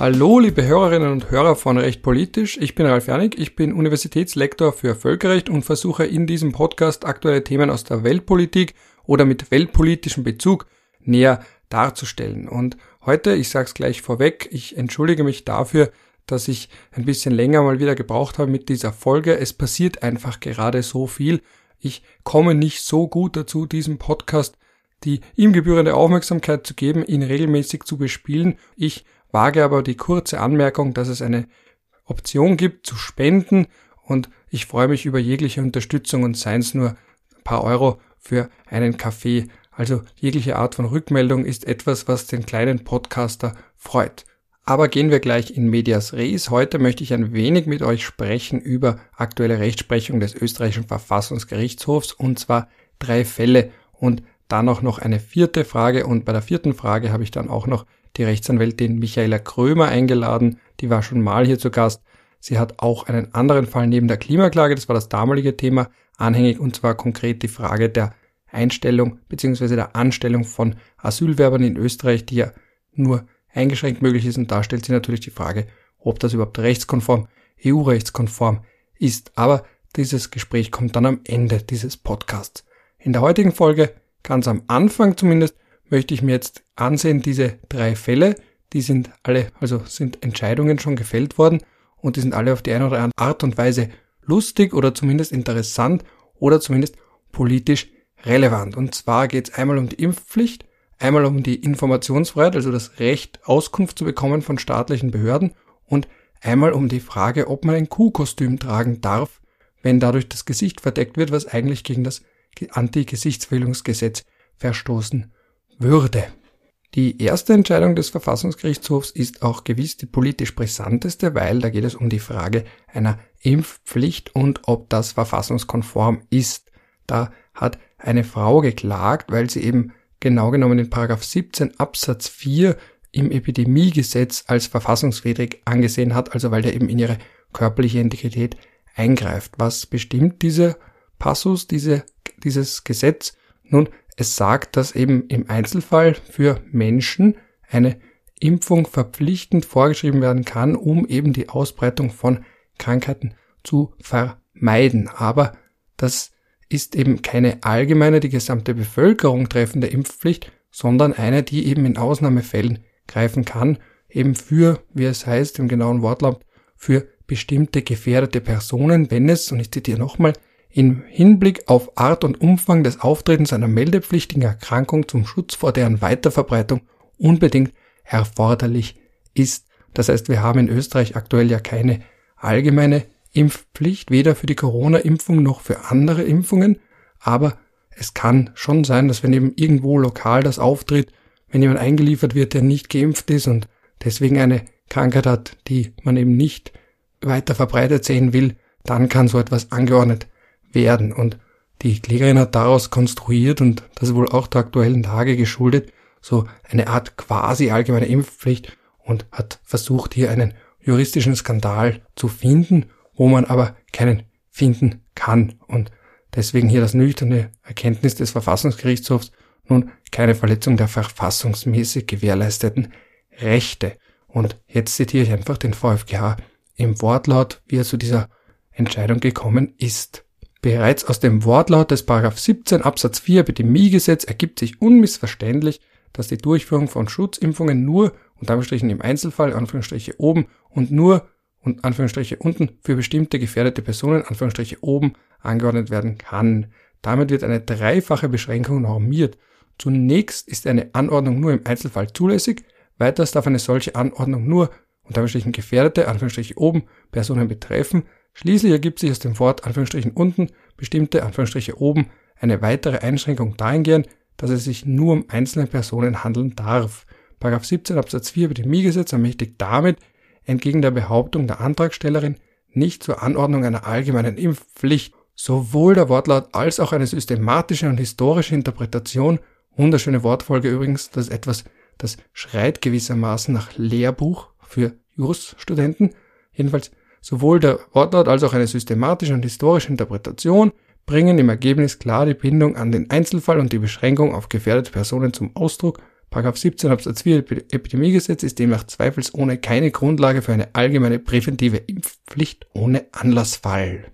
Hallo, liebe Hörerinnen und Hörer von Recht Politisch. Ich bin Ralf Janik, ich bin Universitätslektor für Völkerrecht und versuche in diesem Podcast aktuelle Themen aus der Weltpolitik oder mit weltpolitischem Bezug näher darzustellen. Und heute, ich sage es gleich vorweg, ich entschuldige mich dafür, dass ich ein bisschen länger mal wieder gebraucht habe mit dieser Folge. Es passiert einfach gerade so viel. Ich komme nicht so gut dazu, diesem Podcast die ihm gebührende Aufmerksamkeit zu geben, ihn regelmäßig zu bespielen. Ich wage aber die kurze Anmerkung, dass es eine Option gibt zu spenden und ich freue mich über jegliche Unterstützung und seien es nur ein paar Euro für einen Kaffee. Also jegliche Art von Rückmeldung ist etwas, was den kleinen Podcaster freut. Aber gehen wir gleich in Medias Res. Heute möchte ich ein wenig mit euch sprechen über aktuelle Rechtsprechung des österreichischen Verfassungsgerichtshofs und zwar drei Fälle und dann auch noch eine vierte Frage und bei der vierten Frage habe ich dann auch noch die Rechtsanwältin Michaela Krömer eingeladen, die war schon mal hier zu Gast. Sie hat auch einen anderen Fall neben der Klimaklage, das war das damalige Thema, anhängig und zwar konkret die Frage der Einstellung bzw. der Anstellung von Asylwerbern in Österreich, die ja nur eingeschränkt möglich ist und da stellt sie natürlich die Frage, ob das überhaupt rechtskonform, EU-rechtskonform ist. Aber dieses Gespräch kommt dann am Ende dieses Podcasts. In der heutigen Folge, ganz am Anfang zumindest, möchte ich mir jetzt ansehen, diese drei Fälle, die sind alle, also sind Entscheidungen schon gefällt worden und die sind alle auf die eine oder andere Art und Weise lustig oder zumindest interessant oder zumindest politisch relevant. Und zwar geht es einmal um die Impfpflicht, einmal um die Informationsfreiheit, also das Recht, Auskunft zu bekommen von staatlichen Behörden und einmal um die Frage, ob man ein Kuhkostüm tragen darf, wenn dadurch das Gesicht verdeckt wird, was eigentlich gegen das Anti-Gesichtsverhüllungsgesetz verstoßen würde. Die erste Entscheidung des Verfassungsgerichtshofs ist auch gewiss die politisch brisanteste, weil da geht es um die Frage einer Impfpflicht und ob das verfassungskonform ist. Da hat eine Frau geklagt, weil sie eben genau genommen in Paragraph 17 Absatz 4 im Epidemiegesetz als verfassungswidrig angesehen hat, also weil der eben in ihre körperliche Integrität eingreift. Was bestimmt diese Passus, diese, dieses Gesetz? Nun, es sagt, dass eben im Einzelfall für Menschen eine Impfung verpflichtend vorgeschrieben werden kann, um eben die Ausbreitung von Krankheiten zu vermeiden. Aber das ist eben keine allgemeine, die gesamte Bevölkerung treffende Impfpflicht, sondern eine, die eben in Ausnahmefällen greifen kann, eben für, wie es heißt im genauen Wortlaut, für bestimmte gefährdete Personen, wenn es, und ich zitiere nochmal, im Hinblick auf Art und Umfang des Auftretens einer meldepflichtigen Erkrankung zum Schutz vor deren Weiterverbreitung unbedingt erforderlich ist. Das heißt, wir haben in Österreich aktuell ja keine allgemeine Impfpflicht, weder für die Corona-Impfung noch für andere Impfungen, aber es kann schon sein, dass wenn eben irgendwo lokal das auftritt, wenn jemand eingeliefert wird, der nicht geimpft ist und deswegen eine Krankheit hat, die man eben nicht weiter verbreitet sehen will, dann kann so etwas angeordnet werden. Und die Klägerin hat daraus konstruiert, und das ist wohl auch der aktuellen Lage geschuldet, so eine Art quasi allgemeine Impfpflicht und hat versucht, hier einen juristischen Skandal zu finden, wo man aber keinen finden kann. Und deswegen hier das nüchterne Erkenntnis des Verfassungsgerichtshofs, nun keine Verletzung der verfassungsmäßig gewährleisteten Rechte. Und jetzt zitiere ich einfach den VfGH im Wortlaut, wie er zu dieser Entscheidung gekommen ist. Bereits aus dem Wortlaut des 17 Absatz 4 Epidemiegesetz ergibt sich unmissverständlich, dass die Durchführung von Schutzimpfungen nur, im Einzelfall, Anführungsstriche oben, und nur, unten, für bestimmte gefährdete Personen, Anführungsstriche oben, angeordnet werden kann. Damit wird eine dreifache Beschränkung normiert. Zunächst ist eine Anordnung nur im Einzelfall zulässig, weiters darf eine solche Anordnung nur, gefährdete, Anführungsstriche oben, Personen betreffen, Schließlich ergibt sich aus dem Wort Anführungsstrichen unten bestimmte Anführungsstriche oben eine weitere Einschränkung dahingehend, dass es sich nur um einzelne Personen handeln darf. Paragraph 17 Absatz 4 Epidemiegesetz ermächtigt damit, entgegen der Behauptung der Antragstellerin, nicht zur Anordnung einer allgemeinen Impfpflicht. Sowohl der Wortlaut als auch eine systematische und historische Interpretation, wunderschöne Wortfolge übrigens, das ist etwas, das schreit gewissermaßen nach Lehrbuch für Jurastudenten, jedenfalls Sowohl der Wortlaut als auch eine systematische und historische Interpretation bringen im Ergebnis klar die Bindung an den Einzelfall und die Beschränkung auf gefährdete Personen zum Ausdruck. Paragraph 17 Absatz 4 Epidemiegesetz ist demnach zweifelsohne keine Grundlage für eine allgemeine präventive Impfpflicht ohne Anlassfall.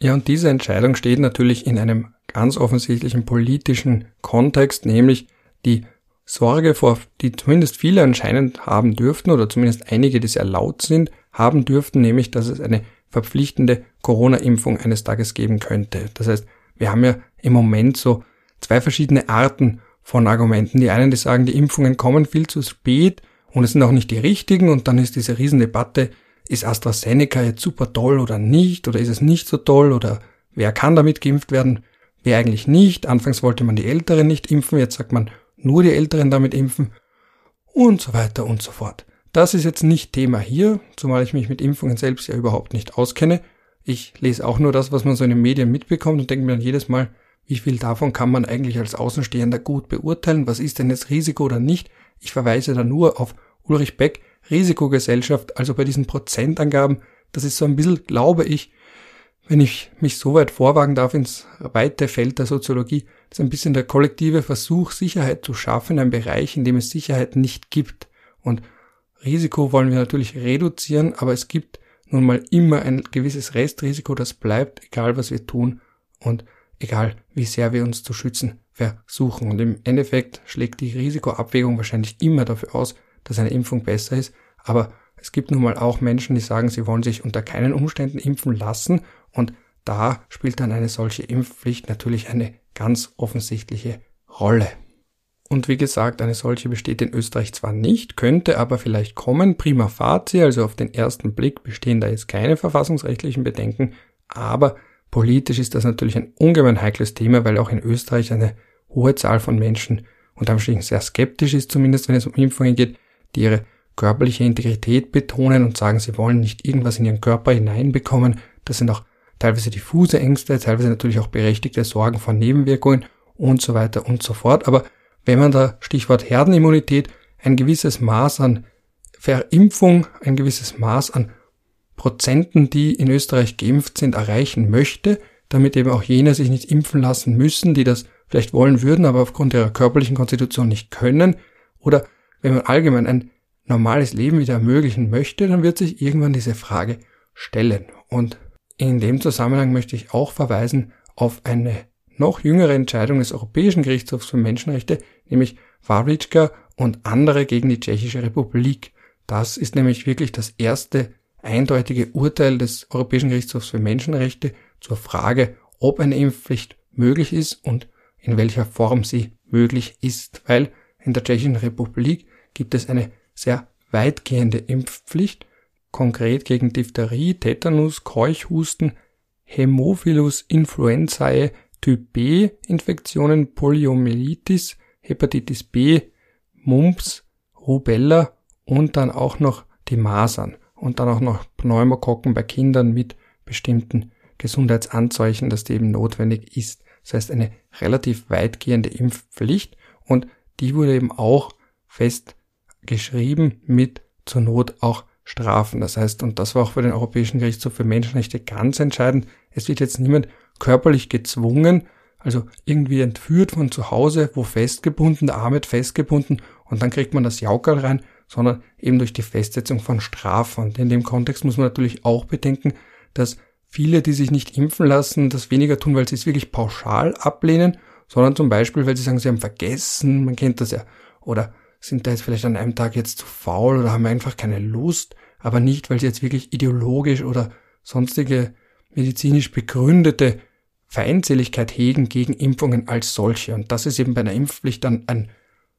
Ja, und diese Entscheidung steht natürlich in einem ganz offensichtlichen politischen Kontext, nämlich die Sorge vor, die zumindest viele anscheinend haben dürften, oder zumindest einige, die sehr laut sind, haben dürften, nämlich, dass es eine verpflichtende Corona-Impfung eines Tages geben könnte. Das heißt, wir haben ja im Moment so zwei verschiedene Arten von Argumenten. Die einen, die sagen, die Impfungen kommen viel zu spät und es sind auch nicht die richtigen und dann ist diese Riesendebatte, ist AstraZeneca jetzt super toll oder nicht oder ist es nicht so toll oder wer kann damit geimpft werden, wer eigentlich nicht. Anfangs wollte man die Älteren nicht impfen, jetzt sagt man nur die Älteren damit impfen und so weiter und so fort. Das ist jetzt nicht Thema hier, zumal ich mich mit Impfungen selbst ja überhaupt nicht auskenne. Ich lese auch nur das, was man so in den Medien mitbekommt und denke mir dann jedes Mal, wie viel davon kann man eigentlich als Außenstehender gut beurteilen? Was ist denn jetzt Risiko oder nicht? Ich verweise da nur auf Ulrich Beck, Risikogesellschaft, also bei diesen Prozentangaben. Das ist so ein bisschen, glaube ich, wenn ich mich so weit vorwagen darf ins weite Feld der Soziologie, ist ein bisschen der kollektive Versuch, Sicherheit zu schaffen in einem Bereich, in dem es Sicherheit nicht gibt. Und Risiko wollen wir natürlich reduzieren, aber es gibt nun mal immer ein gewisses Restrisiko, das bleibt, egal was wir tun. Und egal wie sehr wir uns zu schützen versuchen. Und im Endeffekt schlägt die Risikoabwägung wahrscheinlich immer dafür aus, dass eine Impfung besser ist. Aber es gibt nun mal auch Menschen, die sagen, sie wollen sich unter keinen Umständen impfen lassen. Und da spielt dann eine solche Impfpflicht natürlich eine ganz offensichtliche Rolle. Und wie gesagt, eine solche besteht in Österreich zwar nicht, könnte aber vielleicht kommen. Prima facie, also auf den ersten Blick bestehen da jetzt keine verfassungsrechtlichen Bedenken, aber Politisch ist das natürlich ein ungemein heikles Thema, weil auch in Österreich eine hohe Zahl von Menschen unter Anführungszeichen sehr skeptisch ist, zumindest wenn es um Impfungen geht, die ihre körperliche Integrität betonen und sagen, sie wollen nicht irgendwas in ihren Körper hineinbekommen. Das sind auch teilweise diffuse Ängste, teilweise natürlich auch berechtigte Sorgen vor Nebenwirkungen und so weiter und so fort. Aber wenn man da Stichwort Herdenimmunität ein gewisses Maß an Verimpfung, ein gewisses Maß an Prozenten, die in Österreich geimpft sind, erreichen möchte, damit eben auch jene sich nicht impfen lassen müssen, die das vielleicht wollen würden, aber aufgrund ihrer körperlichen Konstitution nicht können, oder wenn man allgemein ein normales Leben wieder ermöglichen möchte, dann wird sich irgendwann diese Frage stellen. Und in dem Zusammenhang möchte ich auch verweisen auf eine noch jüngere Entscheidung des Europäischen Gerichtshofs für Menschenrechte, nämlich Wawritschka und andere gegen die Tschechische Republik. Das ist nämlich wirklich das erste eindeutige Urteil des Europäischen Gerichtshofs für Menschenrechte zur Frage, ob eine Impfpflicht möglich ist und in welcher Form sie möglich ist, weil in der Tschechischen Republik gibt es eine sehr weitgehende Impfpflicht, konkret gegen Diphtherie, Tetanus, Keuchhusten, Hämophilus influenzae, Typ B Infektionen, Poliomyelitis, Hepatitis B, Mumps, Rubella und dann auch noch die Masern und dann auch noch Pneumokokken bei Kindern mit bestimmten Gesundheitsanzeichen, dass die eben notwendig ist. Das heißt eine relativ weitgehende Impfpflicht und die wurde eben auch festgeschrieben mit zur Not auch Strafen. Das heißt, und das war auch für den Europäischen Gerichtshof für Menschenrechte ganz entscheidend, es wird jetzt niemand körperlich gezwungen, also irgendwie entführt von zu Hause, wo festgebunden, der Arm wird festgebunden und dann kriegt man das Jaukerl rein, sondern eben durch die Festsetzung von Strafen. Und in dem Kontext muss man natürlich auch bedenken, dass viele, die sich nicht impfen lassen, das weniger tun, weil sie es wirklich pauschal ablehnen, sondern zum Beispiel, weil sie sagen, sie haben vergessen, man kennt das ja, oder sind da jetzt vielleicht an einem Tag jetzt zu faul oder haben einfach keine Lust, aber nicht, weil sie jetzt wirklich ideologisch oder sonstige medizinisch begründete Feindseligkeit hegen gegen Impfungen als solche. Und das ist eben bei einer Impfpflicht dann ein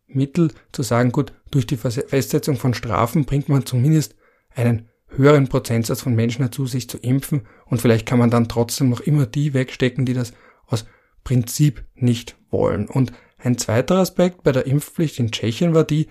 Mittel zu sagen, gut, durch die Festsetzung von Strafen bringt man zumindest einen höheren Prozentsatz von Menschen dazu, sich zu impfen und vielleicht kann man dann trotzdem noch immer die wegstecken, die das aus Prinzip nicht wollen. Und ein zweiter Aspekt bei der Impfpflicht in Tschechien war die,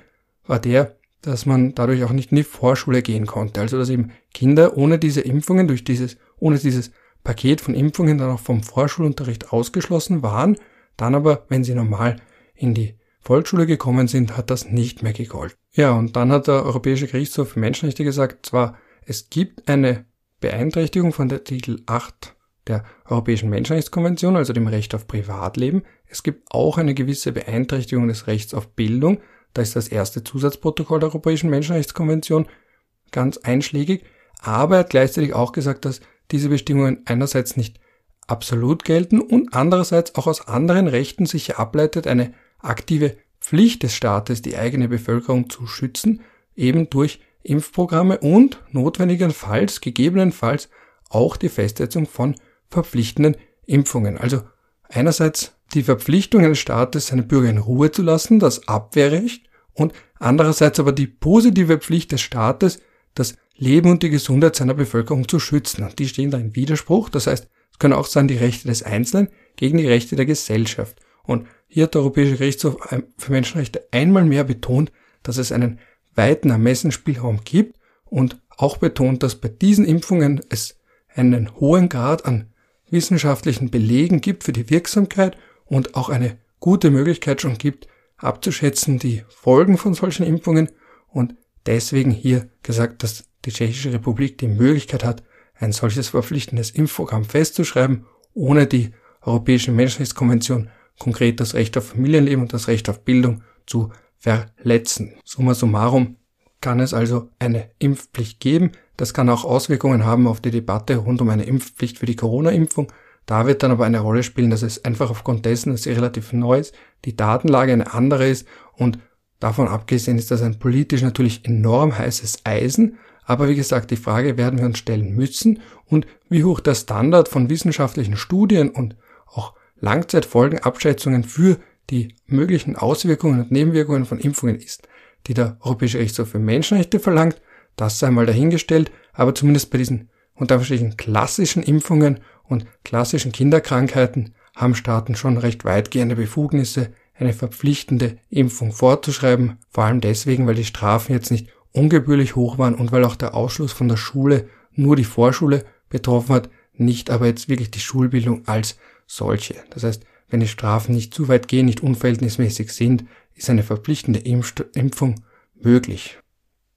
war der, dass man dadurch auch nicht in die Vorschule gehen konnte. Also dass eben Kinder ohne diese Impfungen, durch dieses, ohne dieses Paket von Impfungen dann auch vom Vorschulunterricht ausgeschlossen waren, dann aber, wenn sie normal in die Volksschule gekommen sind, hat das nicht mehr gegolten. Ja, und dann hat der Europäische Gerichtshof für Menschenrechte gesagt, zwar es gibt eine Beeinträchtigung von der Titel 8 der Europäischen Menschenrechtskonvention, also dem Recht auf Privatleben. Es gibt auch eine gewisse Beeinträchtigung des Rechts auf Bildung. Da ist das erste Zusatzprotokoll der Europäischen Menschenrechtskonvention ganz einschlägig. Aber er hat gleichzeitig auch gesagt, dass diese Bestimmungen einerseits nicht absolut gelten und andererseits auch aus anderen Rechten sich ableitet eine aktive Pflicht des Staates, die eigene Bevölkerung zu schützen, eben durch Impfprogramme und notwendigenfalls, gegebenenfalls auch die Festsetzung von verpflichtenden Impfungen. Also einerseits die Verpflichtung eines Staates, seine Bürger in Ruhe zu lassen, das Abwehrrecht, und andererseits aber die positive Pflicht des Staates, das Leben und die Gesundheit seiner Bevölkerung zu schützen. Und die stehen da in Widerspruch. Das heißt, es können auch sein, die Rechte des Einzelnen gegen die Rechte der Gesellschaft. Und hier hat der Europäische Gerichtshof für Menschenrechte einmal mehr betont, dass es einen weiten Ermessensspielraum gibt und auch betont, dass bei diesen Impfungen es einen hohen Grad an wissenschaftlichen Belegen gibt für die Wirksamkeit und auch eine gute Möglichkeit schon gibt, abzuschätzen die Folgen von solchen Impfungen und deswegen hier gesagt, dass die Tschechische Republik die Möglichkeit hat, ein solches verpflichtendes Impfprogramm festzuschreiben, ohne die Europäische Menschenrechtskonvention konkret das Recht auf Familienleben und das Recht auf Bildung zu verletzen. Summa summarum kann es also eine Impfpflicht geben. Das kann auch Auswirkungen haben auf die Debatte rund um eine Impfpflicht für die Corona-Impfung. Da wird dann aber eine Rolle spielen, dass es einfach aufgrund dessen, dass sie relativ neu ist, die Datenlage eine andere ist und davon abgesehen ist das ein politisch natürlich enorm heißes Eisen. Aber wie gesagt, die Frage werden wir uns stellen müssen und wie hoch der Standard von wissenschaftlichen Studien und auch Langzeitfolgenabschätzungen für die möglichen Auswirkungen und Nebenwirkungen von Impfungen ist, die der Europäische Gerichtshof für Menschenrechte verlangt, das sei mal dahingestellt, aber zumindest bei diesen unterschiedlichen klassischen Impfungen und klassischen Kinderkrankheiten haben Staaten schon recht weitgehende Befugnisse, eine verpflichtende Impfung vorzuschreiben, vor allem deswegen, weil die Strafen jetzt nicht ungebührlich hoch waren und weil auch der Ausschluss von der Schule nur die Vorschule betroffen hat, nicht aber jetzt wirklich die Schulbildung als solche. Das heißt, wenn die Strafen nicht zu weit gehen, nicht unverhältnismäßig sind, ist eine verpflichtende Impfung möglich.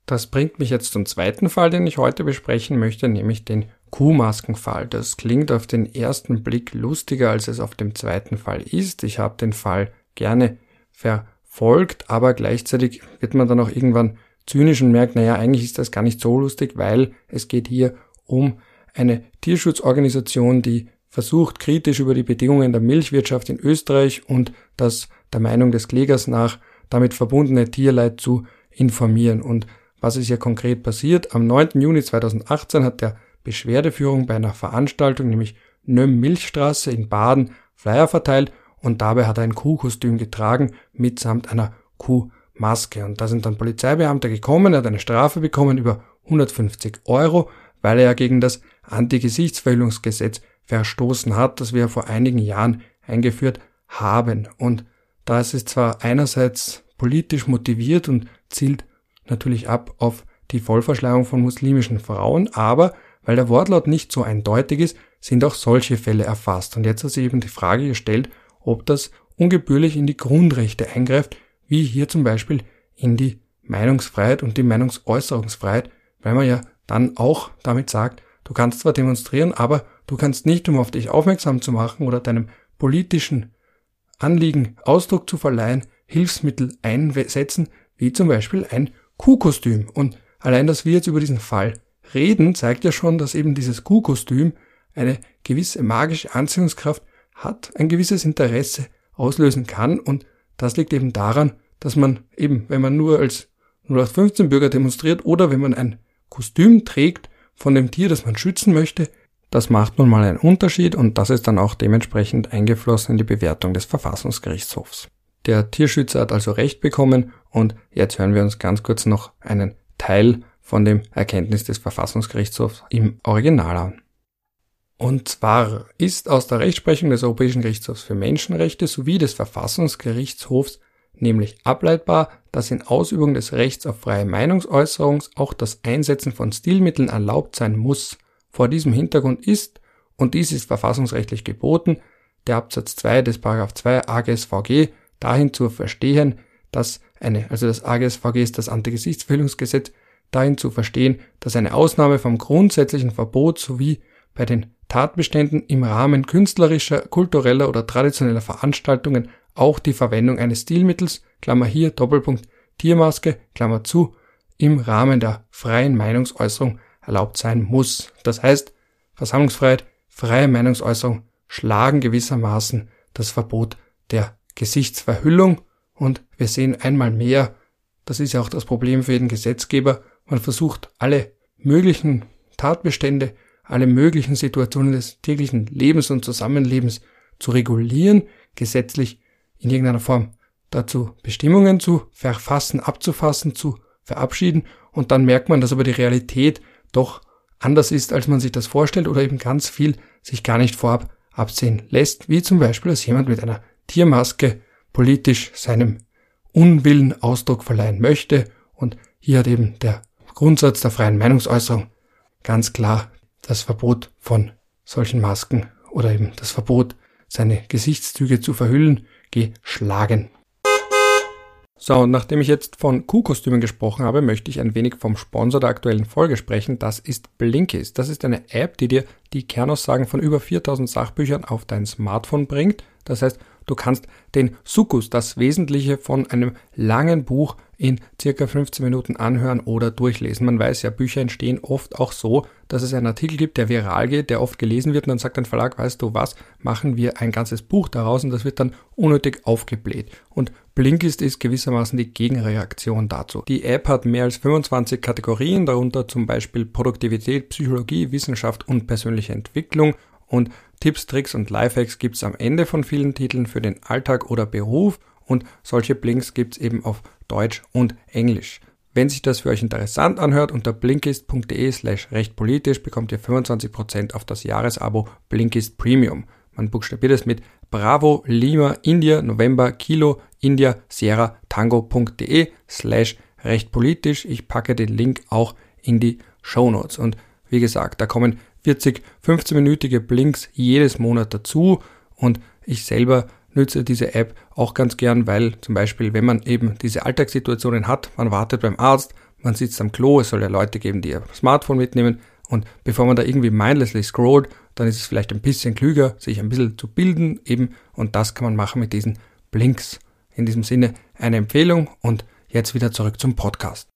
Das bringt mich jetzt zum zweiten Fall, den ich heute besprechen möchte, nämlich den Kuhmaskenfall. Das klingt auf den ersten Blick lustiger, als es auf dem zweiten Fall ist. Ich habe den Fall gerne verfolgt, aber gleichzeitig wird man dann auch irgendwann zynisch und merkt, naja, eigentlich ist das gar nicht so lustig, weil es geht hier um eine Tierschutzorganisation, die versucht, kritisch über die Bedingungen der Milchwirtschaft in Österreich und das der Meinung des Klägers nach damit verbundene Tierleid zu informieren. Und was ist hier konkret passiert? Am 9. Juni 2018 hat der Beschwerdeführung bei einer Veranstaltung, nämlich Nöm Milchstraße in Baden, Flyer verteilt und dabei hat er ein Kuhkostüm getragen mitsamt einer Kuhmaske. Und da sind dann Polizeibeamte gekommen, er hat eine Strafe bekommen über 150 Euro, weil er ja gegen das Anti-Gesichtsverhüllungsgesetz verstoßen hat, das wir vor einigen Jahren eingeführt haben. Und da ist zwar einerseits politisch motiviert und zielt natürlich ab auf die Vollverschleierung von muslimischen Frauen, aber weil der Wortlaut nicht so eindeutig ist, sind auch solche Fälle erfasst. Und jetzt hat sich eben die Frage gestellt, ob das ungebührlich in die Grundrechte eingreift, wie hier zum Beispiel in die Meinungsfreiheit und die Meinungsäußerungsfreiheit, weil man ja dann auch damit sagt, du kannst zwar demonstrieren, aber Du kannst nicht, um auf dich aufmerksam zu machen oder deinem politischen Anliegen Ausdruck zu verleihen, Hilfsmittel einsetzen, wie zum Beispiel ein Kuhkostüm. Und allein, dass wir jetzt über diesen Fall reden, zeigt ja schon, dass eben dieses Kuhkostüm eine gewisse magische Anziehungskraft hat, ein gewisses Interesse auslösen kann. Und das liegt eben daran, dass man eben, wenn man nur als 0815 Bürger demonstriert oder wenn man ein Kostüm trägt von dem Tier, das man schützen möchte, das macht nun mal einen Unterschied und das ist dann auch dementsprechend eingeflossen in die Bewertung des Verfassungsgerichtshofs. Der Tierschützer hat also Recht bekommen und jetzt hören wir uns ganz kurz noch einen Teil von dem Erkenntnis des Verfassungsgerichtshofs im Original an. Und zwar ist aus der Rechtsprechung des Europäischen Gerichtshofs für Menschenrechte sowie des Verfassungsgerichtshofs nämlich ableitbar, dass in Ausübung des Rechts auf freie Meinungsäußerung auch das Einsetzen von Stilmitteln erlaubt sein muss, vor diesem Hintergrund ist, und dies ist verfassungsrechtlich geboten, der Absatz 2 des 2 AGSVG dahin zu verstehen, dass eine, also das AGSVG ist das Antigesichtsverhüllungsgesetz, dahin zu verstehen, dass eine Ausnahme vom grundsätzlichen Verbot sowie bei den Tatbeständen im Rahmen künstlerischer, kultureller oder traditioneller Veranstaltungen auch die Verwendung eines Stilmittels, Klammer hier, Doppelpunkt, Tiermaske, Klammer zu, im Rahmen der freien Meinungsäußerung erlaubt sein muss. Das heißt, Versammlungsfreiheit, freie Meinungsäußerung schlagen gewissermaßen das Verbot der Gesichtsverhüllung und wir sehen einmal mehr, das ist ja auch das Problem für jeden Gesetzgeber, man versucht alle möglichen Tatbestände, alle möglichen Situationen des täglichen Lebens und Zusammenlebens zu regulieren, gesetzlich in irgendeiner Form dazu Bestimmungen zu verfassen, abzufassen, zu verabschieden. Und dann merkt man, dass aber die Realität doch anders ist, als man sich das vorstellt oder eben ganz viel sich gar nicht vorab absehen lässt, wie zum Beispiel, dass jemand mit einer Tiermaske politisch seinem Unwillen Ausdruck verleihen möchte und hier hat eben der Grundsatz der freien Meinungsäußerung ganz klar das Verbot von solchen Masken oder eben das Verbot, seine Gesichtszüge zu verhüllen, geschlagen. So, und nachdem ich jetzt von Kuhkostümen gesprochen habe, möchte ich ein wenig vom Sponsor der aktuellen Folge sprechen. Das ist Blinkist. Das ist eine App, die dir die Kernaussagen von über 4000 Sachbüchern auf dein Smartphone bringt. Das heißt, du kannst den Sukkus, das Wesentliche von einem langen Buch in circa 15 Minuten anhören oder durchlesen. Man weiß ja, Bücher entstehen oft auch so, dass es einen Artikel gibt, der viral geht, der oft gelesen wird und dann sagt ein Verlag, weißt du was, machen wir ein ganzes Buch daraus und das wird dann unnötig aufgebläht. Und Blinkist ist gewissermaßen die Gegenreaktion dazu. Die App hat mehr als 25 Kategorien, darunter zum Beispiel Produktivität, Psychologie, Wissenschaft und persönliche Entwicklung und Tipps, Tricks und Lifehacks gibt's am Ende von vielen Titeln für den Alltag oder Beruf und solche Blinks gibt's eben auf Deutsch und Englisch. Wenn sich das für euch interessant anhört, unter blinkist.de slash rechtpolitisch bekommt ihr 25% auf das Jahresabo Blinkist Premium. Man buchstabiert es mit Bravo Lima India November Kilo India Sierra Tango.de slash rechtpolitisch. Ich packe den Link auch in die Show Notes. Und wie gesagt, da kommen 40 15-minütige Blinks jedes Monat dazu und ich selber nütze diese App auch ganz gern, weil zum Beispiel, wenn man eben diese Alltagssituationen hat, man wartet beim Arzt, man sitzt am Klo, es soll ja Leute geben, die ihr Smartphone mitnehmen und bevor man da irgendwie mindlessly scrollt, dann ist es vielleicht ein bisschen klüger, sich ein bisschen zu bilden eben und das kann man machen mit diesen Blinks. In diesem Sinne eine Empfehlung und jetzt wieder zurück zum Podcast.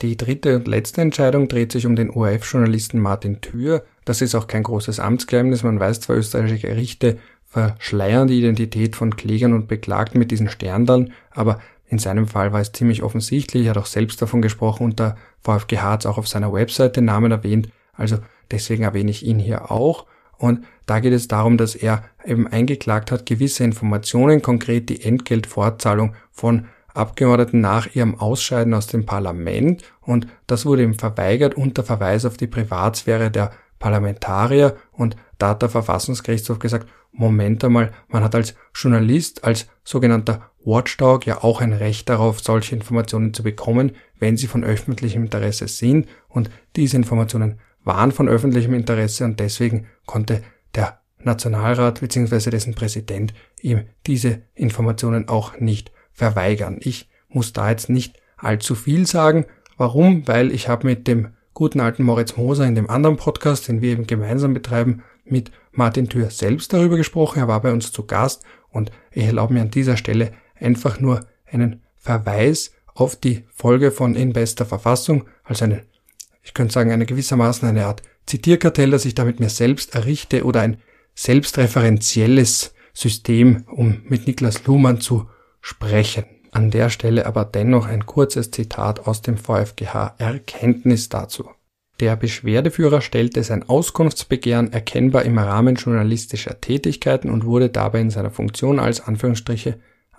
Die dritte und letzte Entscheidung dreht sich um den ORF-Journalisten Martin Thür. Das ist auch kein großes Amtsgeheimnis. Man weiß zwar, österreichische Gerichte verschleiern die Identität von Klägern und Beklagten mit diesen Sterndaln, aber in seinem Fall war es ziemlich offensichtlich. Er hat auch selbst davon gesprochen und der VfGH hat auch auf seiner Webseite Namen erwähnt. Also deswegen erwähne ich ihn hier auch. Und da geht es darum, dass er eben eingeklagt hat, gewisse Informationen, konkret die Entgeltfortzahlung von Abgeordneten nach ihrem Ausscheiden aus dem Parlament und das wurde ihm verweigert unter Verweis auf die Privatsphäre der Parlamentarier und da hat der Verfassungsgerichtshof gesagt, Moment einmal, man hat als Journalist, als sogenannter Watchdog ja auch ein Recht darauf, solche Informationen zu bekommen, wenn sie von öffentlichem Interesse sind und diese Informationen waren von öffentlichem Interesse und deswegen konnte der Nationalrat bzw. dessen Präsident ihm diese Informationen auch nicht verweigern. Ich muss da jetzt nicht allzu viel sagen. Warum? Weil ich habe mit dem guten alten Moritz Moser in dem anderen Podcast, den wir eben gemeinsam betreiben, mit Martin Thür selbst darüber gesprochen. Er war bei uns zu Gast und ich erlaube mir an dieser Stelle einfach nur einen Verweis auf die Folge von In bester Verfassung, also eine, ich könnte sagen, eine gewissermaßen eine Art Zitierkartell, das ich damit mir selbst errichte oder ein selbstreferenzielles System, um mit Niklas Luhmann zu sprechen. An der Stelle aber dennoch ein kurzes Zitat aus dem VfGH Erkenntnis dazu. Der Beschwerdeführer stellte sein Auskunftsbegehren erkennbar im Rahmen journalistischer Tätigkeiten und wurde dabei in seiner Funktion als Anführungsstriche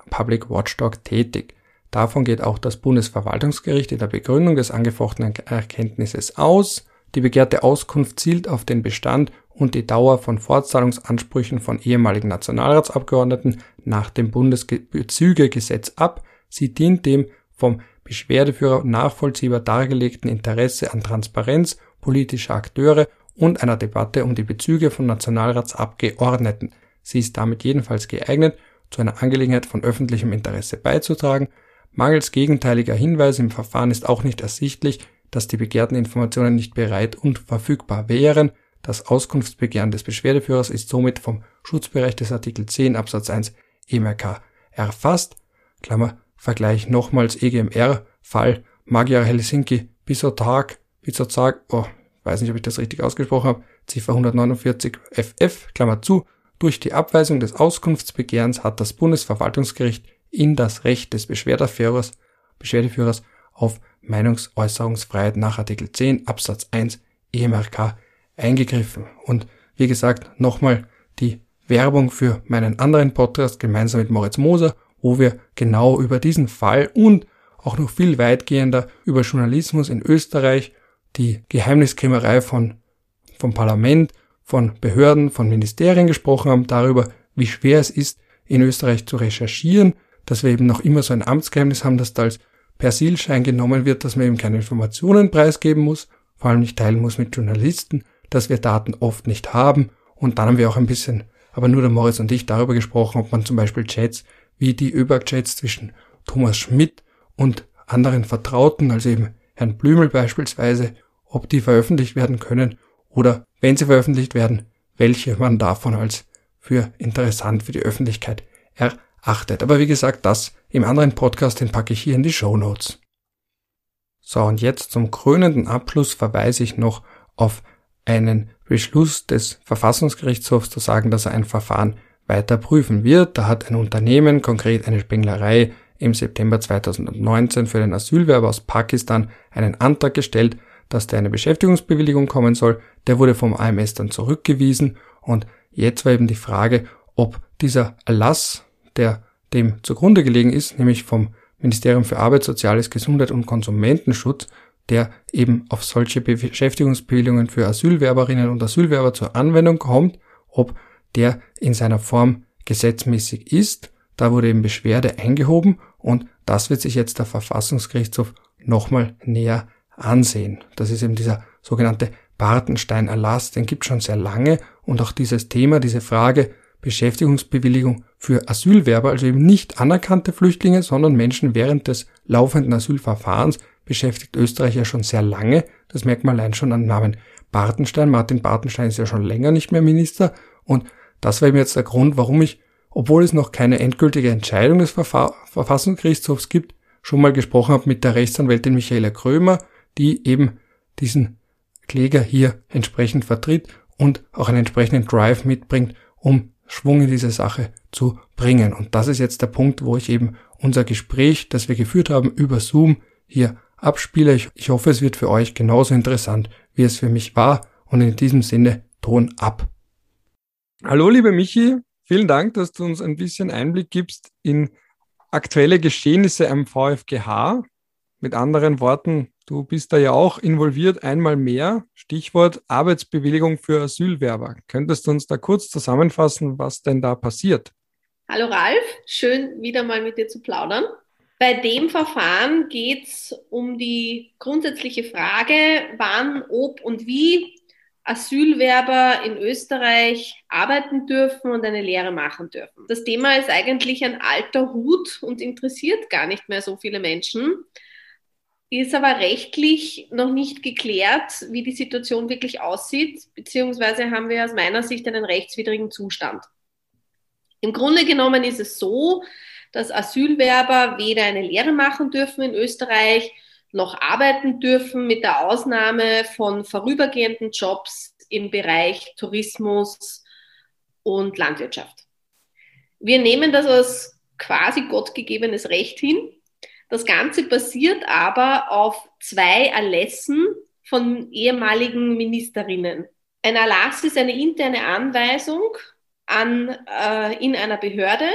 Public Watchdog tätig. Davon geht auch das Bundesverwaltungsgericht in der Begründung des angefochtenen Erkenntnisses aus. Die begehrte Auskunft zielt auf den Bestand und die Dauer von Fortzahlungsansprüchen von ehemaligen Nationalratsabgeordneten nach dem Bundesbezügegesetz ab. Sie dient dem vom Beschwerdeführer nachvollziehbar dargelegten Interesse an Transparenz politischer Akteure und einer Debatte um die Bezüge von Nationalratsabgeordneten. Sie ist damit jedenfalls geeignet, zu einer Angelegenheit von öffentlichem Interesse beizutragen. Mangels gegenteiliger Hinweise im Verfahren ist auch nicht ersichtlich, dass die begehrten Informationen nicht bereit und verfügbar wären. Das Auskunftsbegehren des Beschwerdeführers ist somit vom Schutzbereich des Artikel 10 Absatz 1 EMRK erfasst. Klammer, Vergleich nochmals EGMR-Fall Magyar Helsinki Bisotag, Bisotag, oh, weiß nicht, ob ich das richtig ausgesprochen habe, Ziffer 149 FF, Klammer zu, durch die Abweisung des Auskunftsbegehrens hat das Bundesverwaltungsgericht in das Recht des Beschwerdeführers, Beschwerdeführers auf Meinungsäußerungsfreiheit nach Artikel 10 Absatz 1 EMRK eingegriffen. Und wie gesagt, nochmal die Werbung für meinen anderen Podcast gemeinsam mit Moritz Moser, wo wir genau über diesen Fall und auch noch viel weitgehender über Journalismus in Österreich, die Geheimniskrämerei von, vom Parlament, von Behörden, von Ministerien gesprochen haben, darüber, wie schwer es ist, in Österreich zu recherchieren, dass wir eben noch immer so ein Amtsgeheimnis haben, das da als Persilschein genommen wird, dass man eben keine Informationen preisgeben muss, vor allem nicht teilen muss mit Journalisten, dass wir Daten oft nicht haben. Und dann haben wir auch ein bisschen, aber nur der Moritz und ich darüber gesprochen, ob man zum Beispiel Chats wie die ÖBAG-Chats zwischen Thomas Schmidt und anderen Vertrauten, also eben Herrn Blümel beispielsweise, ob die veröffentlicht werden können oder wenn sie veröffentlicht werden, welche man davon als für interessant für die Öffentlichkeit erachtet. Aber wie gesagt, das im anderen Podcast, den packe ich hier in die Show Notes. So, und jetzt zum krönenden Abschluss verweise ich noch auf einen Beschluss des Verfassungsgerichtshofs zu sagen, dass er ein Verfahren weiter prüfen wird. Da hat ein Unternehmen, konkret eine Spenglerei, im September 2019 für den Asylwerber aus Pakistan einen Antrag gestellt, dass der eine Beschäftigungsbewilligung kommen soll. Der wurde vom AMS dann zurückgewiesen und jetzt war eben die Frage, ob dieser Erlass, der dem zugrunde gelegen ist, nämlich vom Ministerium für Arbeit, Soziales, Gesundheit und Konsumentenschutz, der eben auf solche Beschäftigungsbewilligungen für Asylwerberinnen und Asylwerber zur Anwendung kommt, ob der in seiner Form gesetzmäßig ist. Da wurde eben Beschwerde eingehoben und das wird sich jetzt der Verfassungsgerichtshof nochmal näher ansehen. Das ist eben dieser sogenannte Bartenstein-Erlass, den gibt schon sehr lange und auch dieses Thema, diese Frage, Beschäftigungsbewilligung für Asylwerber, also eben nicht anerkannte Flüchtlinge, sondern Menschen während des laufenden Asylverfahrens, beschäftigt Österreich ja schon sehr lange. Das merkt man allein schon am Namen Bartenstein. Martin Bartenstein ist ja schon länger nicht mehr Minister und das war eben jetzt der Grund, warum ich, obwohl es noch keine endgültige Entscheidung des Verfa Verfassungsgerichtshofs gibt, schon mal gesprochen habe mit der Rechtsanwältin Michaela Krömer, die eben diesen Kläger hier entsprechend vertritt und auch einen entsprechenden Drive mitbringt, um Schwung in diese Sache zu bringen. Und das ist jetzt der Punkt, wo ich eben unser Gespräch, das wir geführt haben über Zoom, hier abspiele. Ich, ich hoffe, es wird für euch genauso interessant, wie es für mich war. Und in diesem Sinne, Ton ab. Hallo, liebe Michi. Vielen Dank, dass du uns ein bisschen Einblick gibst in aktuelle Geschehnisse am VfGH. Mit anderen Worten, Du bist da ja auch involviert, einmal mehr. Stichwort Arbeitsbewilligung für Asylwerber. Könntest du uns da kurz zusammenfassen, was denn da passiert? Hallo Ralf, schön wieder mal mit dir zu plaudern. Bei dem Verfahren geht es um die grundsätzliche Frage, wann, ob und wie Asylwerber in Österreich arbeiten dürfen und eine Lehre machen dürfen. Das Thema ist eigentlich ein alter Hut und interessiert gar nicht mehr so viele Menschen ist aber rechtlich noch nicht geklärt, wie die Situation wirklich aussieht, beziehungsweise haben wir aus meiner Sicht einen rechtswidrigen Zustand. Im Grunde genommen ist es so, dass Asylwerber weder eine Lehre machen dürfen in Österreich, noch arbeiten dürfen, mit der Ausnahme von vorübergehenden Jobs im Bereich Tourismus und Landwirtschaft. Wir nehmen das als quasi gottgegebenes Recht hin das Ganze basiert aber auf zwei Erlässen von ehemaligen Ministerinnen. Ein Erlass ist eine interne Anweisung an, äh, in einer Behörde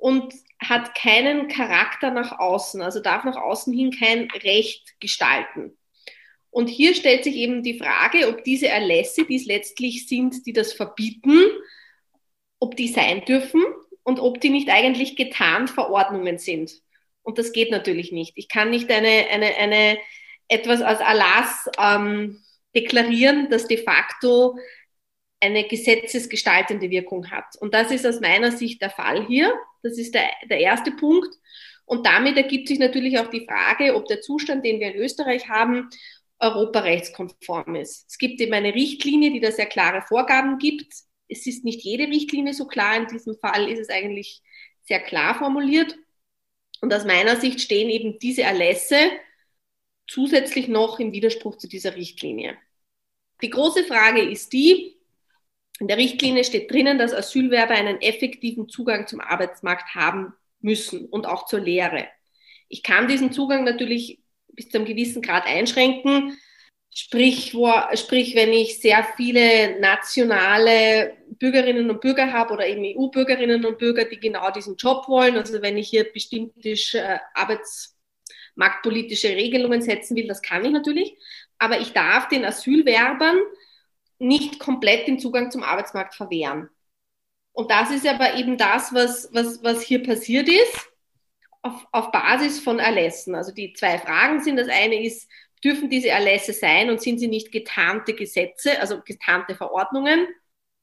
und hat keinen Charakter nach außen, also darf nach außen hin kein Recht gestalten. Und hier stellt sich eben die Frage, ob diese Erlässe, die es letztlich sind, die das verbieten, ob die sein dürfen und ob die nicht eigentlich getan Verordnungen sind. Und das geht natürlich nicht. Ich kann nicht eine, eine, eine etwas als Erlass ähm, deklarieren, das de facto eine gesetzesgestaltende Wirkung hat. Und das ist aus meiner Sicht der Fall hier. Das ist der, der erste Punkt. Und damit ergibt sich natürlich auch die Frage, ob der Zustand, den wir in Österreich haben, europarechtskonform ist. Es gibt eben eine Richtlinie, die da sehr klare Vorgaben gibt. Es ist nicht jede Richtlinie so klar. In diesem Fall ist es eigentlich sehr klar formuliert. Und aus meiner Sicht stehen eben diese Erlässe zusätzlich noch im Widerspruch zu dieser Richtlinie. Die große Frage ist die, in der Richtlinie steht drinnen, dass Asylwerber einen effektiven Zugang zum Arbeitsmarkt haben müssen und auch zur Lehre. Ich kann diesen Zugang natürlich bis zu einem gewissen Grad einschränken. Sprich, wo, sprich, wenn ich sehr viele nationale Bürgerinnen und Bürger habe oder eben EU-Bürgerinnen und Bürger, die genau diesen Job wollen, also wenn ich hier bestimmte äh, arbeitsmarktpolitische Regelungen setzen will, das kann ich natürlich, aber ich darf den Asylwerbern nicht komplett den Zugang zum Arbeitsmarkt verwehren. Und das ist aber eben das, was, was, was hier passiert ist, auf, auf Basis von Erlässen. Also die zwei Fragen sind, das eine ist, dürfen diese Erlässe sein und sind sie nicht getarnte Gesetze, also getarnte Verordnungen?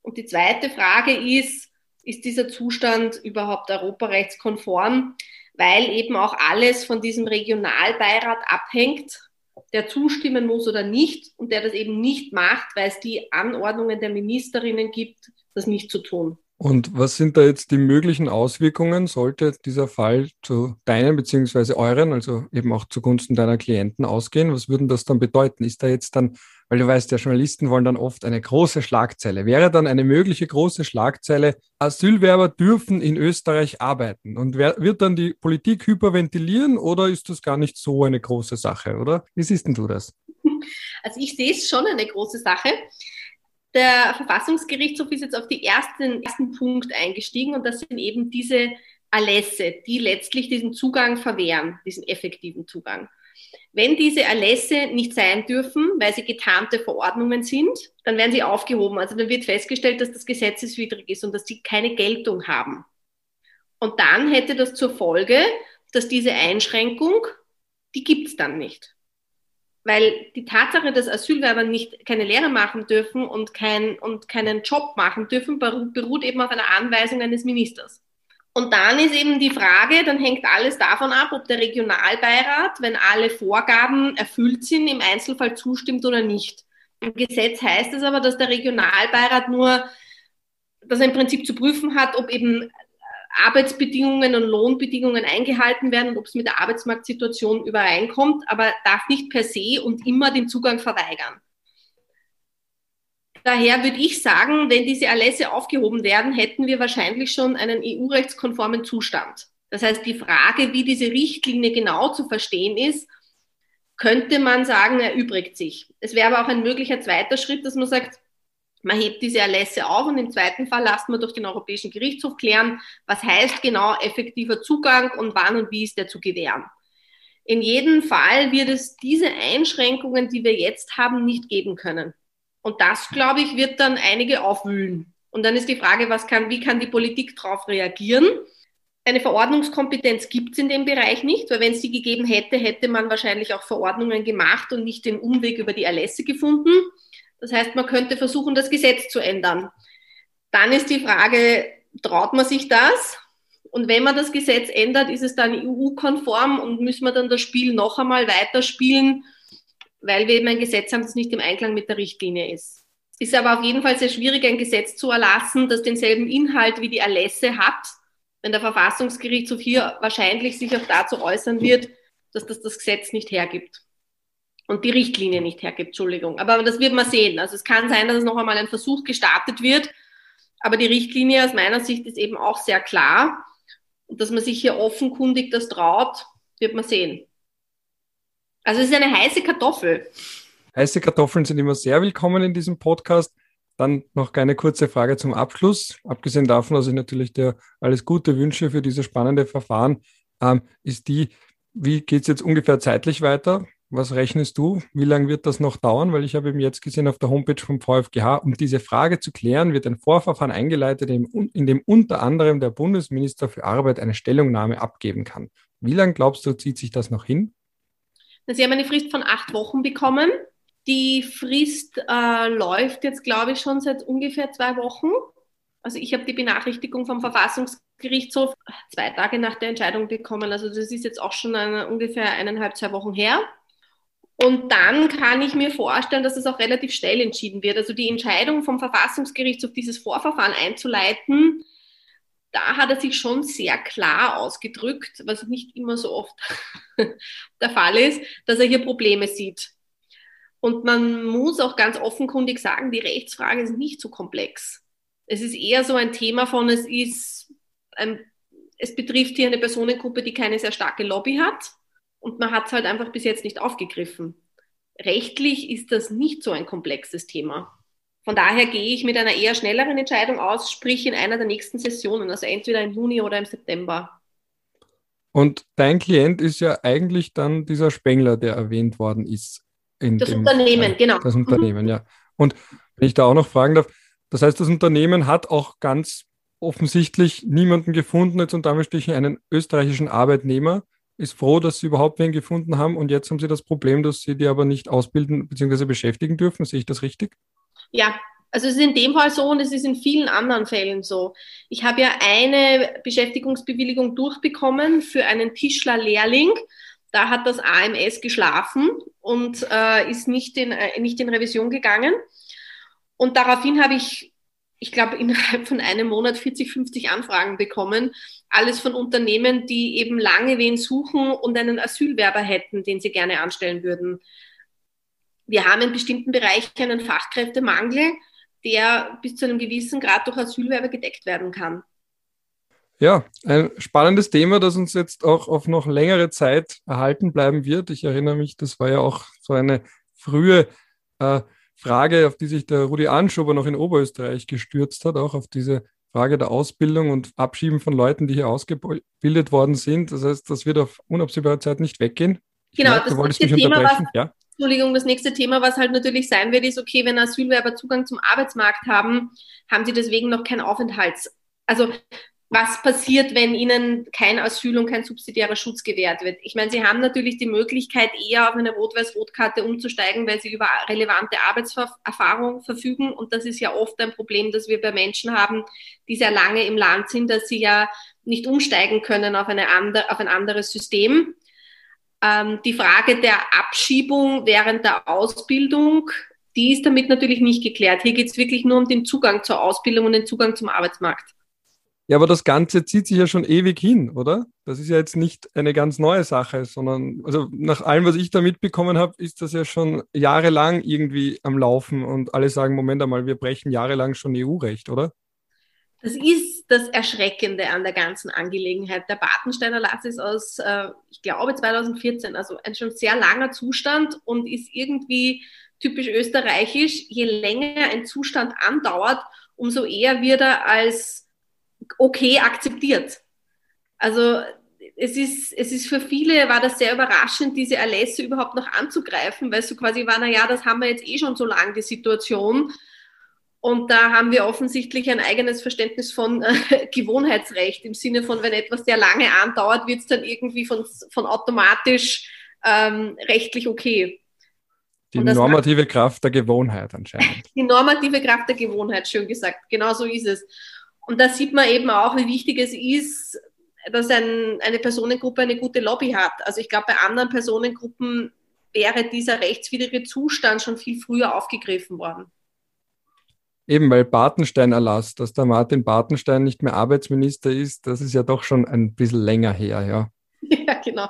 Und die zweite Frage ist, ist dieser Zustand überhaupt europarechtskonform, weil eben auch alles von diesem Regionalbeirat abhängt, der zustimmen muss oder nicht und der das eben nicht macht, weil es die Anordnungen der Ministerinnen gibt, das nicht zu tun. Und was sind da jetzt die möglichen Auswirkungen, sollte dieser Fall zu deinen beziehungsweise euren, also eben auch zugunsten deiner Klienten ausgehen? Was würden das dann bedeuten? Ist da jetzt dann, weil du weißt, ja, Journalisten wollen dann oft eine große Schlagzeile. Wäre dann eine mögliche große Schlagzeile, Asylwerber dürfen in Österreich arbeiten? Und wer, wird dann die Politik hyperventilieren oder ist das gar nicht so eine große Sache, oder? Wie siehst denn du das? Also ich sehe es schon eine große Sache. Der Verfassungsgerichtshof ist jetzt auf den ersten, ersten Punkt eingestiegen und das sind eben diese Erlässe, die letztlich diesen Zugang verwehren, diesen effektiven Zugang. Wenn diese Erlässe nicht sein dürfen, weil sie getarnte Verordnungen sind, dann werden sie aufgehoben. Also dann wird festgestellt, dass das gesetzeswidrig ist und dass sie keine Geltung haben. Und dann hätte das zur Folge, dass diese Einschränkung, die gibt es dann nicht. Weil die Tatsache, dass Asylwerber nicht keine Lehre machen dürfen und, kein, und keinen Job machen dürfen, beruht eben auf einer Anweisung eines Ministers. Und dann ist eben die Frage, dann hängt alles davon ab, ob der Regionalbeirat, wenn alle Vorgaben erfüllt sind, im Einzelfall zustimmt oder nicht. Im Gesetz heißt es aber, dass der Regionalbeirat nur, dass er im Prinzip zu prüfen hat, ob eben Arbeitsbedingungen und Lohnbedingungen eingehalten werden und ob es mit der Arbeitsmarktsituation übereinkommt, aber darf nicht per se und immer den Zugang verweigern. Daher würde ich sagen, wenn diese Erlässe aufgehoben werden, hätten wir wahrscheinlich schon einen EU-rechtskonformen Zustand. Das heißt, die Frage, wie diese Richtlinie genau zu verstehen ist, könnte man sagen, erübrigt sich. Es wäre aber auch ein möglicher zweiter Schritt, dass man sagt, man hebt diese Erlässe auf und im zweiten Fall lassen wir durch den Europäischen Gerichtshof klären, was heißt genau effektiver Zugang und wann und wie ist der zu gewähren. In jedem Fall wird es diese Einschränkungen, die wir jetzt haben, nicht geben können. Und das, glaube ich, wird dann einige aufwühlen. Und dann ist die Frage, was kann, wie kann die Politik darauf reagieren? Eine Verordnungskompetenz gibt es in dem Bereich nicht, weil wenn es die gegeben hätte, hätte man wahrscheinlich auch Verordnungen gemacht und nicht den Umweg über die Erlässe gefunden. Das heißt, man könnte versuchen, das Gesetz zu ändern. Dann ist die Frage, traut man sich das? Und wenn man das Gesetz ändert, ist es dann EU-konform und müssen wir dann das Spiel noch einmal weiterspielen, weil wir eben ein Gesetz haben, das nicht im Einklang mit der Richtlinie ist. Ist aber auf jeden Fall sehr schwierig, ein Gesetz zu erlassen, das denselben Inhalt wie die Erlässe hat, wenn der Verfassungsgerichtshof hier wahrscheinlich sich auch dazu äußern wird, dass das das Gesetz nicht hergibt und die Richtlinie nicht hergibt, Entschuldigung. Aber das wird man sehen. Also es kann sein, dass es noch einmal ein Versuch gestartet wird, aber die Richtlinie aus meiner Sicht ist eben auch sehr klar. Und dass man sich hier offenkundig das traut, wird man sehen. Also es ist eine heiße Kartoffel. Heiße Kartoffeln sind immer sehr willkommen in diesem Podcast. Dann noch keine kurze Frage zum Abschluss. Abgesehen davon, dass ich natürlich dir alles Gute wünsche für dieses spannende Verfahren, ähm, ist die, wie geht es jetzt ungefähr zeitlich weiter? Was rechnest du? Wie lange wird das noch dauern? Weil ich habe eben jetzt gesehen auf der Homepage vom VfGH, um diese Frage zu klären, wird ein Vorverfahren eingeleitet, in dem unter anderem der Bundesminister für Arbeit eine Stellungnahme abgeben kann. Wie lange glaubst du, zieht sich das noch hin? Sie haben eine Frist von acht Wochen bekommen. Die Frist äh, läuft jetzt, glaube ich, schon seit ungefähr zwei Wochen. Also ich habe die Benachrichtigung vom Verfassungsgerichtshof zwei Tage nach der Entscheidung bekommen. Also das ist jetzt auch schon eine, ungefähr eineinhalb, zwei Wochen her. Und dann kann ich mir vorstellen, dass es auch relativ schnell entschieden wird. Also die Entscheidung vom Verfassungsgerichtshof, dieses Vorverfahren einzuleiten, da hat er sich schon sehr klar ausgedrückt, was nicht immer so oft der Fall ist, dass er hier Probleme sieht. Und man muss auch ganz offenkundig sagen, die Rechtsfrage ist nicht so komplex. Es ist eher so ein Thema von, es ist ein, es betrifft hier eine Personengruppe, die keine sehr starke Lobby hat und man hat es halt einfach bis jetzt nicht aufgegriffen. Rechtlich ist das nicht so ein komplexes Thema. Von daher gehe ich mit einer eher schnelleren Entscheidung aus, sprich in einer der nächsten Sessionen, also entweder im Juni oder im September. Und dein Klient ist ja eigentlich dann dieser Spengler, der erwähnt worden ist. das Unternehmen, äh, genau. Das Unternehmen, ja. Und wenn ich da auch noch fragen darf, das heißt, das Unternehmen hat auch ganz offensichtlich niemanden gefunden, jetzt unter Anführungsstrichen einen österreichischen Arbeitnehmer, ist froh, dass sie überhaupt wen gefunden haben und jetzt haben sie das Problem, dass sie die aber nicht ausbilden bzw. beschäftigen dürfen. Sehe ich das richtig? Ja, also es ist in dem Fall so und es ist in vielen anderen Fällen so. Ich habe ja eine Beschäftigungsbewilligung durchbekommen für einen Tischler-Lehrling. Da hat das AMS geschlafen und äh, ist nicht in, äh, nicht in Revision gegangen. Und daraufhin habe ich, ich glaube, innerhalb von einem Monat 40, 50 Anfragen bekommen. Alles von Unternehmen, die eben lange wen suchen und einen Asylwerber hätten, den sie gerne anstellen würden wir haben in bestimmten Bereichen einen Fachkräftemangel, der bis zu einem gewissen Grad durch Asylwerber gedeckt werden kann. Ja, ein spannendes Thema, das uns jetzt auch auf noch längere Zeit erhalten bleiben wird. Ich erinnere mich, das war ja auch so eine frühe äh, Frage, auf die sich der Rudi Anschober noch in Oberösterreich gestürzt hat, auch auf diese Frage der Ausbildung und Abschieben von Leuten, die hier ausgebildet worden sind. Das heißt, das wird auf unabsehbare Zeit nicht weggehen. Genau, merke, das ist das Thema, was, ja? Entschuldigung, das nächste Thema, was halt natürlich sein wird, ist, okay, wenn Asylwerber Zugang zum Arbeitsmarkt haben, haben sie deswegen noch keinen Aufenthalts. Also was passiert, wenn ihnen kein Asyl und kein subsidiärer Schutz gewährt wird? Ich meine, sie haben natürlich die Möglichkeit, eher auf eine Rot-Weiß-Rot-Karte umzusteigen, weil sie über relevante Arbeitserfahrung verfügen. Und das ist ja oft ein Problem, das wir bei Menschen haben, die sehr lange im Land sind, dass sie ja nicht umsteigen können auf, eine andere, auf ein anderes System. Ähm, die Frage der Abschiebung während der Ausbildung, die ist damit natürlich nicht geklärt. Hier geht es wirklich nur um den Zugang zur Ausbildung und den Zugang zum Arbeitsmarkt. Ja, aber das Ganze zieht sich ja schon ewig hin, oder? Das ist ja jetzt nicht eine ganz neue Sache, sondern, also nach allem, was ich da mitbekommen habe, ist das ja schon jahrelang irgendwie am Laufen und alle sagen, Moment einmal, wir brechen jahrelang schon EU-Recht, oder? Das ist das Erschreckende an der ganzen Angelegenheit. Der Bartensteiner Lass ist aus, äh, ich glaube, 2014, also ein schon sehr langer Zustand und ist irgendwie typisch österreichisch. Je länger ein Zustand andauert, umso eher wird er als okay akzeptiert. Also es ist, es ist für viele, war das sehr überraschend, diese Erlässe überhaupt noch anzugreifen, weil so quasi war, na ja, das haben wir jetzt eh schon so lange, die Situation. Und da haben wir offensichtlich ein eigenes Verständnis von äh, Gewohnheitsrecht im Sinne von, wenn etwas sehr lange andauert, wird es dann irgendwie von, von automatisch ähm, rechtlich okay. Die normative hat, Kraft der Gewohnheit anscheinend. Die normative Kraft der Gewohnheit, schön gesagt. Genau so ist es. Und da sieht man eben auch, wie wichtig es ist, dass ein, eine Personengruppe eine gute Lobby hat. Also ich glaube, bei anderen Personengruppen wäre dieser rechtswidrige Zustand schon viel früher aufgegriffen worden. Eben, weil Bartenstein-Erlass, dass der Martin Bartenstein nicht mehr Arbeitsminister ist, das ist ja doch schon ein bisschen länger her, ja. Ja, genau.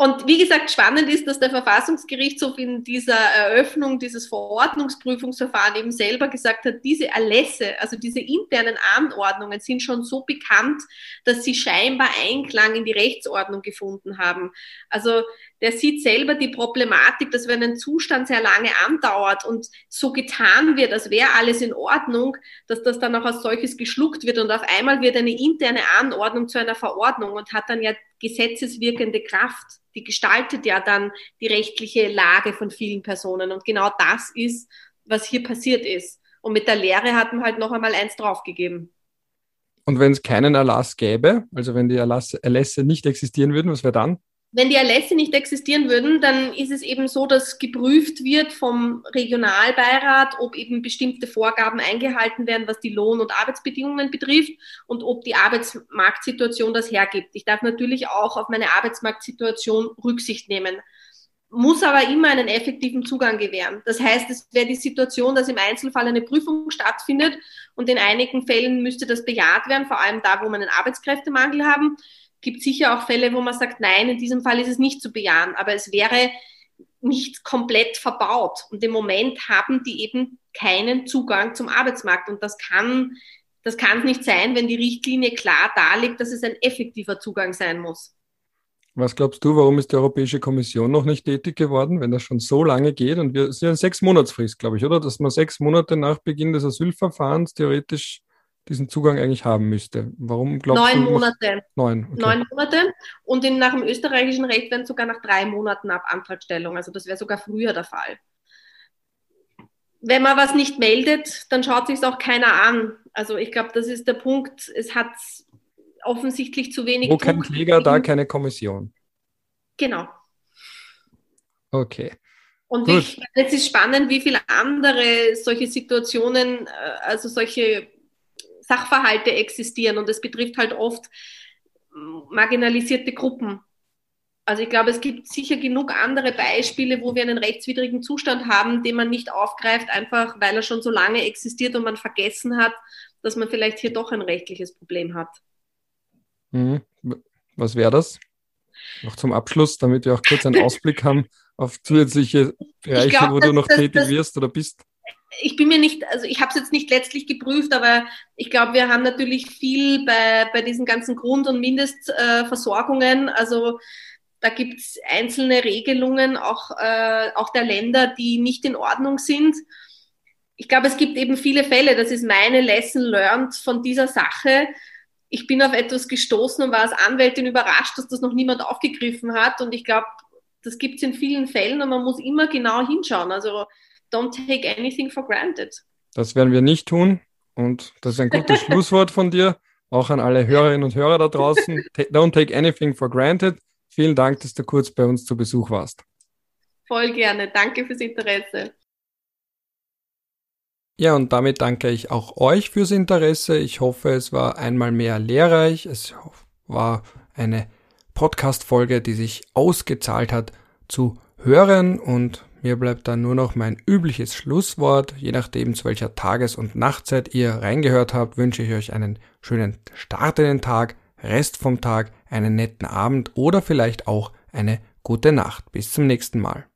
Und wie gesagt, spannend ist, dass der Verfassungsgerichtshof in dieser Eröffnung dieses Verordnungsprüfungsverfahren eben selber gesagt hat, diese Erlässe, also diese internen Anordnungen sind schon so bekannt, dass sie scheinbar Einklang in die Rechtsordnung gefunden haben. Also der sieht selber die Problematik, dass wenn ein Zustand sehr lange andauert und so getan wird, als wäre alles in Ordnung, dass das dann auch als solches geschluckt wird und auf einmal wird eine interne Anordnung zu einer Verordnung und hat dann ja gesetzeswirkende Kraft. Die gestaltet ja dann die rechtliche Lage von vielen Personen. Und genau das ist, was hier passiert ist. Und mit der Lehre hat man halt noch einmal eins draufgegeben. Und wenn es keinen Erlass gäbe, also wenn die Erlasse, Erlässe nicht existieren würden, was wäre dann? Wenn die Erlässe nicht existieren würden, dann ist es eben so, dass geprüft wird vom Regionalbeirat, ob eben bestimmte Vorgaben eingehalten werden, was die Lohn- und Arbeitsbedingungen betrifft und ob die Arbeitsmarktsituation das hergibt. Ich darf natürlich auch auf meine Arbeitsmarktsituation Rücksicht nehmen. muss aber immer einen effektiven Zugang gewähren. Das heißt, es wäre die Situation, dass im Einzelfall eine Prüfung stattfindet und in einigen Fällen müsste das bejaht werden, vor allem da, wo wir einen Arbeitskräftemangel haben. Gibt sicher auch Fälle, wo man sagt, nein, in diesem Fall ist es nicht zu bejahen, aber es wäre nicht komplett verbaut. Und im Moment haben die eben keinen Zugang zum Arbeitsmarkt. Und das kann, das kann nicht sein, wenn die Richtlinie klar darlegt, dass es ein effektiver Zugang sein muss. Was glaubst du, warum ist die Europäische Kommission noch nicht tätig geworden, wenn das schon so lange geht? Und wir sind ja sechs Monatsfrist, glaube ich, oder? Dass man sechs Monate nach Beginn des Asylverfahrens theoretisch diesen Zugang eigentlich haben müsste. Warum glaubst neun du? Monate. Neun. Okay. Neun Monate. Und in, nach dem österreichischen Recht werden sogar nach drei Monaten ab Antragstellung. Also das wäre sogar früher der Fall. Wenn man was nicht meldet, dann schaut sich es auch keiner an. Also ich glaube, das ist der Punkt. Es hat offensichtlich zu wenig. Wo Druck kein Kläger, da keine Kommission. Genau. Okay. Und ich, jetzt ist spannend, wie viele andere solche Situationen, äh, also solche Sachverhalte existieren. Und es betrifft halt oft marginalisierte Gruppen. Also ich glaube, es gibt sicher genug andere Beispiele, wo wir einen rechtswidrigen Zustand haben, den man nicht aufgreift, einfach weil er schon so lange existiert und man vergessen hat, dass man vielleicht hier doch ein rechtliches Problem hat. Mhm. Was wäre das? Noch zum Abschluss, damit wir auch kurz einen Ausblick haben auf zusätzliche Bereiche, glaub, wo du noch tätig wirst oder bist. Ich bin mir nicht, also ich habe es jetzt nicht letztlich geprüft, aber ich glaube, wir haben natürlich viel bei, bei diesen ganzen Grund- und Mindestversorgungen. Äh, also da gibt es einzelne Regelungen auch, äh, auch der Länder, die nicht in Ordnung sind. Ich glaube, es gibt eben viele Fälle, das ist meine Lesson learned von dieser Sache, ich bin auf etwas gestoßen und war als Anwältin überrascht, dass das noch niemand aufgegriffen hat. Und ich glaube, das gibt es in vielen Fällen und man muss immer genau hinschauen. Also don't take anything for granted. Das werden wir nicht tun. Und das ist ein gutes Schlusswort von dir. Auch an alle Hörerinnen und Hörer da draußen. Don't take anything for granted. Vielen Dank, dass du kurz bei uns zu Besuch warst. Voll gerne. Danke fürs Interesse. Ja, und damit danke ich auch euch fürs Interesse. Ich hoffe, es war einmal mehr lehrreich. Es war eine Podcast-Folge, die sich ausgezahlt hat zu hören und mir bleibt dann nur noch mein übliches Schlusswort. Je nachdem, zu welcher Tages- und Nachtzeit ihr reingehört habt, wünsche ich euch einen schönen Start in den Tag, Rest vom Tag, einen netten Abend oder vielleicht auch eine gute Nacht. Bis zum nächsten Mal.